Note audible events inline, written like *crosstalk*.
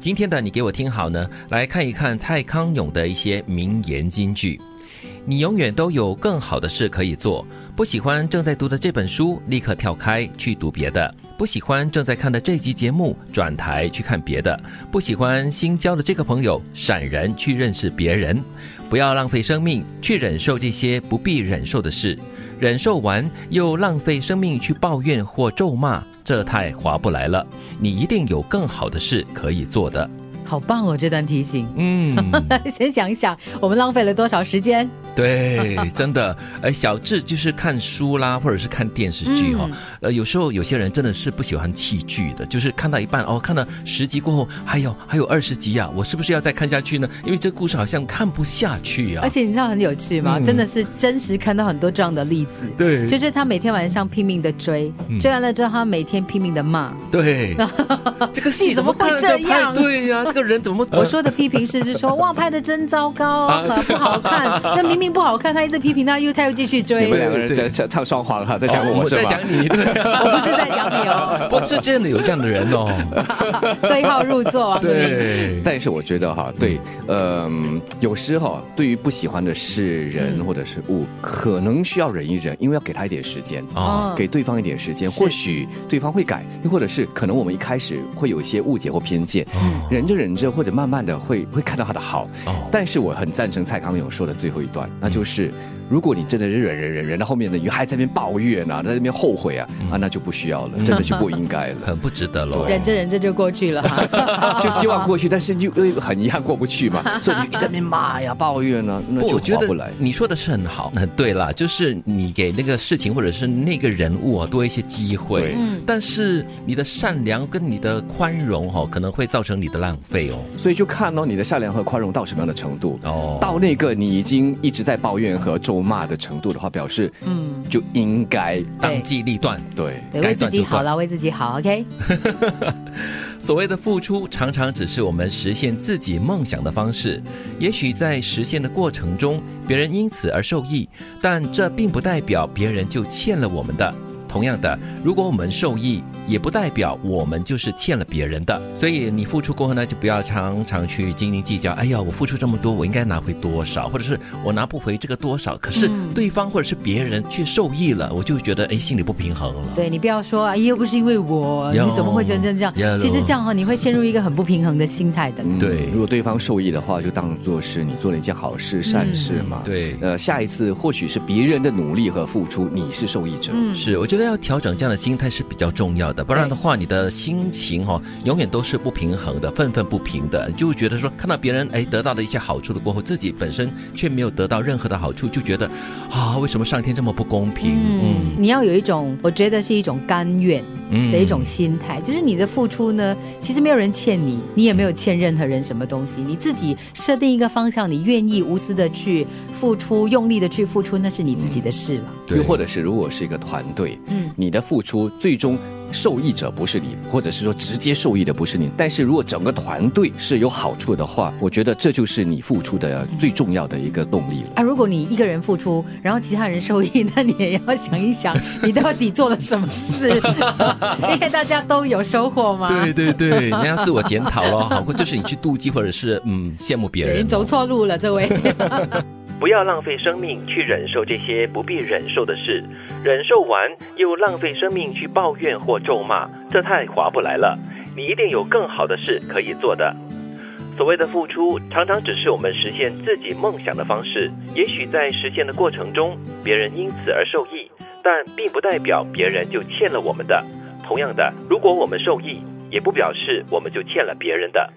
今天的你给我听好呢，来看一看蔡康永的一些名言金句。你永远都有更好的事可以做。不喜欢正在读的这本书，立刻跳开去读别的；不喜欢正在看的这集节目，转台去看别的；不喜欢新交的这个朋友，闪人去认识别人。不要浪费生命去忍受这些不必忍受的事，忍受完又浪费生命去抱怨或咒骂，这太划不来了。你一定有更好的事可以做的。好棒哦！这段提醒，嗯，*laughs* 先想一想，我们浪费了多少时间？对，真的，哎，小智就是看书啦，或者是看电视剧哈。呃，有时候有些人真的是不喜欢弃剧的，就是看到一半哦，看到十集过后，还有还有二十集啊，我是不是要再看下去呢？因为这故事好像看不下去啊。而且你知道很有趣吗？真的是真实看到很多这样的例子。对，就是他每天晚上拼命的追，追完了之后，他每天拼命的骂。对，*laughs* 这个戏怎么会这样？对呀，这个。人怎么？我说的批评是是说哇拍的真糟糕，不好看。*laughs* 那明明不好看，他一直批评，他又他又继续追。你们两个人在唱唱双簧哈，在讲我，在讲你。*laughs* 我不是在讲你哦，我 *laughs* 是真的有这样的人哦，对号入座。对，但是我觉得哈，对，嗯，有时候，对于不喜欢的是人或者是物，可能需要忍一忍，因为要给他一点时间啊，给对方一点时间，或许对方会改，又或者是可能我们一开始会有一些误解或偏见，忍着忍。着或者慢慢的会会看到他的好，但是我很赞成蔡康永说的最后一段，那就是。如果你真的是忍忍忍忍到后面的你还在那边抱怨啊，在那边后悔啊，啊，那就不需要了，真的就不应该了，很不值得了。忍着忍着就过去了，*laughs* 就希望过去，但是又又很遗憾过不去嘛，*laughs* 所以你在那边骂呀抱怨呢，那就划不来。你说的是很好，那对了，就是你给那个事情或者是那个人物啊多一些机会，嗯，但是你的善良跟你的宽容哈，可能会造成你的浪费哦。所以就看哦，你的善良和宽容到什么样的程度。哦，到那个你已经一直在抱怨和咒。骂的程度的话，表示嗯就应该当机立断，对，为自己好了，为自己好，OK。*laughs* 所谓的付出，常常只是我们实现自己梦想的方式。也许在实现的过程中，别人因此而受益，但这并不代表别人就欠了我们的。同样的，如果我们受益，也不代表我们就是欠了别人的。所以你付出过后呢，就不要常常去斤斤计较。哎呀，我付出这么多，我应该拿回多少？或者是我拿不回这个多少？可是对方或者是别人却受益了，我就觉得哎，心里不平衡了。对你不要说，哎，又不是因为我，你怎么会真正这样？其实这样哈，你会陷入一个很不平衡的心态的。对，如果对方受益的话，就当做是你做了一件好事、善事嘛。对，呃，下一次或许是别人的努力和付出，你是受益者。是，我觉得。要调整这样的心态是比较重要的，不然的话，你的心情哈永远都是不平衡的，愤愤不平的，就觉得说看到别人哎得到的一些好处了过后，自己本身却没有得到任何的好处，就觉得啊，为什么上天这么不公平？嗯，你要有一种，我觉得是一种甘愿。的一种心态，就是你的付出呢，其实没有人欠你，你也没有欠任何人什么东西，你自己设定一个方向，你愿意无私的去付出，用力的去付出，那是你自己的事了。又或者是如果是一个团队。嗯，你的付出最终。受益者不是你，或者是说直接受益的不是你，但是如果整个团队是有好处的话，我觉得这就是你付出的最重要的一个动力了。啊，如果你一个人付出，然后其他人受益，那你也要想一想，你到底做了什么事，*laughs* 因为大家都有收获嘛？对对对，你要自我检讨咯，*laughs* 好过就是你去妒忌或者是嗯羡慕别人，你走错路了，这位。*laughs* 不要浪费生命去忍受这些不必忍受的事，忍受完又浪费生命去抱怨或咒骂，这太划不来了。你一定有更好的事可以做的。所谓的付出，常常只是我们实现自己梦想的方式。也许在实现的过程中，别人因此而受益，但并不代表别人就欠了我们的。同样的，如果我们受益，也不表示我们就欠了别人的。